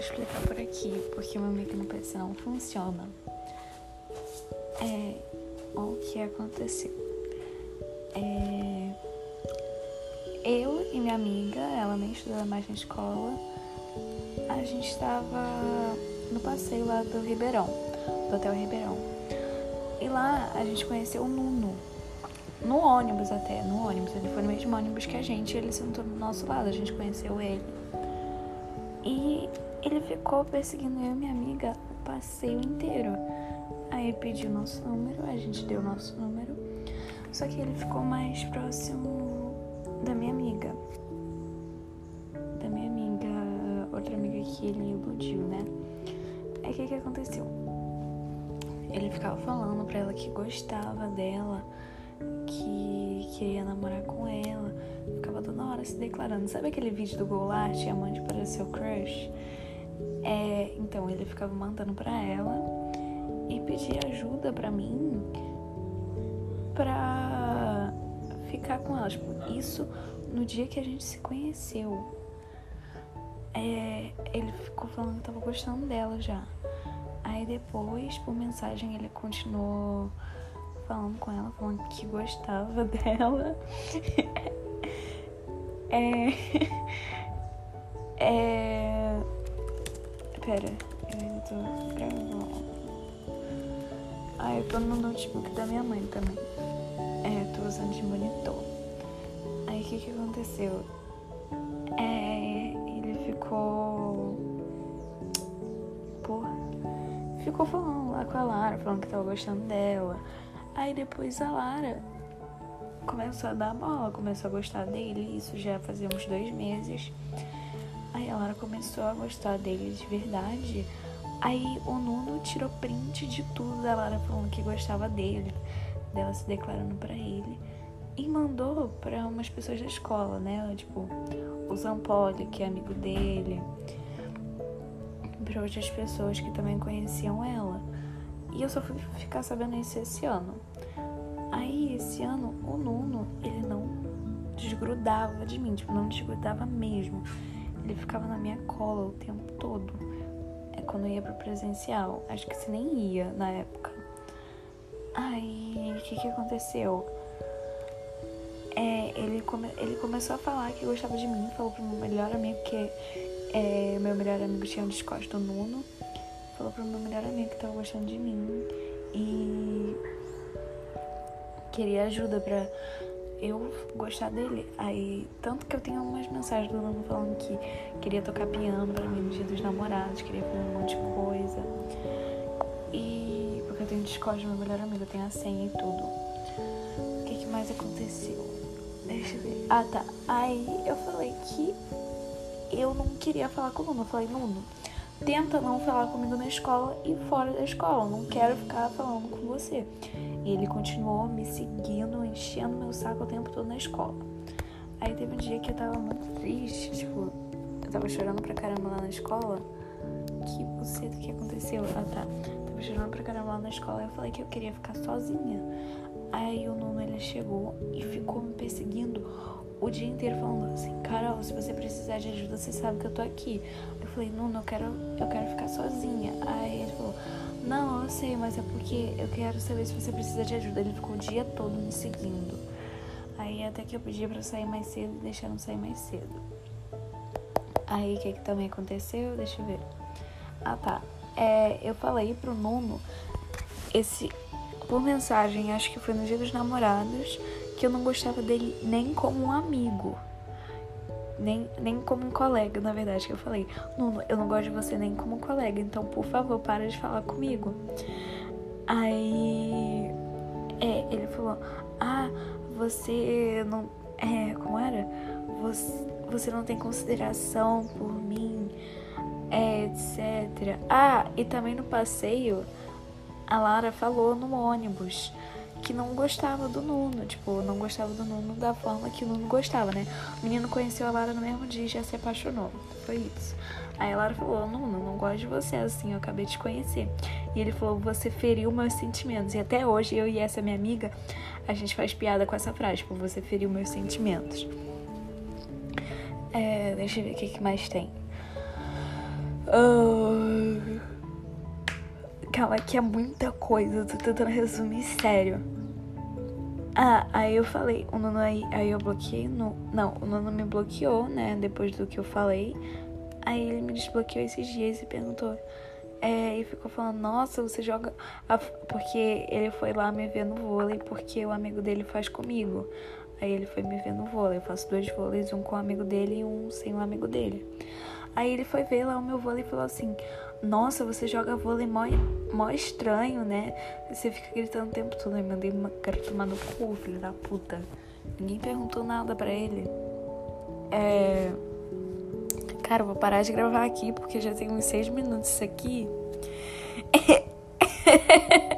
explicar por aqui, porque meu mic no PC não funciona. É, o que aconteceu? É, eu e minha amiga, ela nem estudava mais na escola, a gente estava no passeio lá do Ribeirão, do Hotel Ribeirão. E lá a gente conheceu o Nuno. No ônibus até, no ônibus. Ele foi no mesmo ônibus que a gente, ele sentou do nosso lado, a gente conheceu ele. E ele ficou perseguindo eu e minha amiga o passeio inteiro. Aí pediu nosso número, a gente deu nosso número. Só que ele ficou mais próximo da minha amiga. Da minha amiga, outra amiga que ele iludiu, né? Aí o que, que aconteceu? Ele ficava falando pra ela que gostava dela, que queria namorar com ela. Ficava toda hora se declarando. Sabe aquele vídeo do Goulart, amante para seu crush? É, então ele ficava mandando pra ela e pedia ajuda pra mim pra ficar com ela. Tipo, isso no dia que a gente se conheceu. É, ele ficou falando que tava gostando dela já. Aí depois, por mensagem, ele continuou falando com ela, falando que gostava dela. é. É. Pera, eu ainda tô gravando. Ah, eu tô no notebook da minha mãe também. É, tô usando de monitor. Aí o que que aconteceu? É, ele ficou. Porra. Ficou falando lá com a Lara, falando que tava gostando dela. Aí depois a Lara começou a dar bola, começou a gostar dele. Isso já fazia uns dois meses. Aí a Lara começou a gostar dele de verdade. Aí o Nuno tirou print de tudo da Lara falando que gostava dele, dela se declarando para ele. E mandou para umas pessoas da escola, né? Tipo, o Zampoli, que é amigo dele. Para outras pessoas que também conheciam ela. E eu só fui ficar sabendo isso esse ano. Aí, esse ano, o Nuno, ele não desgrudava de mim, tipo, não desgrudava mesmo. Ele ficava na minha cola o tempo todo. É quando eu ia pro presencial. Acho que você nem ia na época. Aí, o que que aconteceu? É, ele, come, ele começou a falar que gostava de mim, falou pro meu melhor amigo que é, meu melhor amigo tinha um Discord do Nuno. Falou pro meu melhor amigo que tava gostando de mim e queria ajuda pra eu gostar dele. Aí, tanto que eu tenho umas mensagens do Nuno falando que queria tocar piano pra mim no dia dos namorados, queria fazer um monte de coisa. E porque eu tenho Discord meu melhor amigo, eu tenho a senha e tudo. O que, que mais aconteceu? Deixa eu ver. Ah, tá. Aí eu falei que eu não queria falar com o Nuno. Eu falei, Nuno, tenta não falar comigo na escola e fora da escola. Não quero ficar falando com você. E ele continuou me seguindo, enchendo meu saco o tempo todo na escola. Aí teve um dia que eu tava muito triste, tipo, eu tava chorando pra caramba lá na escola. Que buceta que aconteceu? Ah tá. Tava chorando pra caramba lá na escola. Eu falei que eu queria ficar sozinha. Aí o Nuno ele chegou e ficou me perseguindo o dia inteiro falando assim, Carol, se você precisar de ajuda, você sabe que eu tô aqui. Eu falei, Nuno, eu quero, eu quero ficar sozinha. Aí ele falou, não, eu sei, mas é porque eu quero saber se você precisa de ajuda. Ele ficou o dia todo me seguindo. Aí até que eu pedi pra sair mais cedo e deixaram sair mais cedo. Aí o que, que também aconteceu? Deixa eu ver. Ah tá. É, eu falei pro Nuno esse por mensagem, acho que foi no dia dos namorados, que eu não gostava dele nem como um amigo. Nem, nem como um colega, na verdade, que eu falei. Nuno, eu não gosto de você nem como colega, então por favor, para de falar comigo. Aí. É, ele falou: Ah, você não. É, como era? Você, você não tem consideração por mim, é, etc. Ah, e também no passeio, a Lara falou no ônibus que não gostava do Nuno, tipo, não gostava do Nuno da forma que o Nuno gostava, né? O menino conheceu a Lara no mesmo dia e já se apaixonou. Foi isso. Aí a Lara falou: Nuno, não gosto de você assim, eu acabei de conhecer. E ele falou: Você feriu meus sentimentos. E até hoje, eu e essa minha amiga, a gente faz piada com essa frase: tipo, Você feriu meus sentimentos. É, deixa eu ver o que, que mais tem. Uh... Calma, que é muita coisa. Eu tô tentando resumir sério. Ah, aí eu falei, o Nuno aí, aí eu bloqueei no. Não, o Nuno me bloqueou, né? Depois do que eu falei. Aí ele me desbloqueou esses dias e perguntou. É, e ficou falando, nossa, você joga. Porque ele foi lá me ver no vôlei porque o amigo dele faz comigo. Aí ele foi me ver no vôlei. Eu faço dois vôleis, um com o amigo dele e um sem o amigo dele. Aí ele foi ver lá o meu vôlei e falou assim: Nossa, você joga vôlei mó, mó estranho, né? Você fica gritando o tempo todo. Aí mandei uma. Quero tomar no cu, filho da puta. Ninguém perguntou nada pra ele. É. Cara, eu vou parar de gravar aqui porque já tem uns seis minutos isso aqui.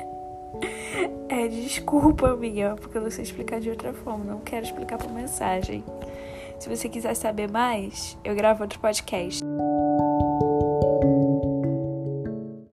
É, desculpa, Miguel, porque eu não sei explicar de outra forma. Não quero explicar por mensagem. Se você quiser saber mais, eu gravo outro podcast.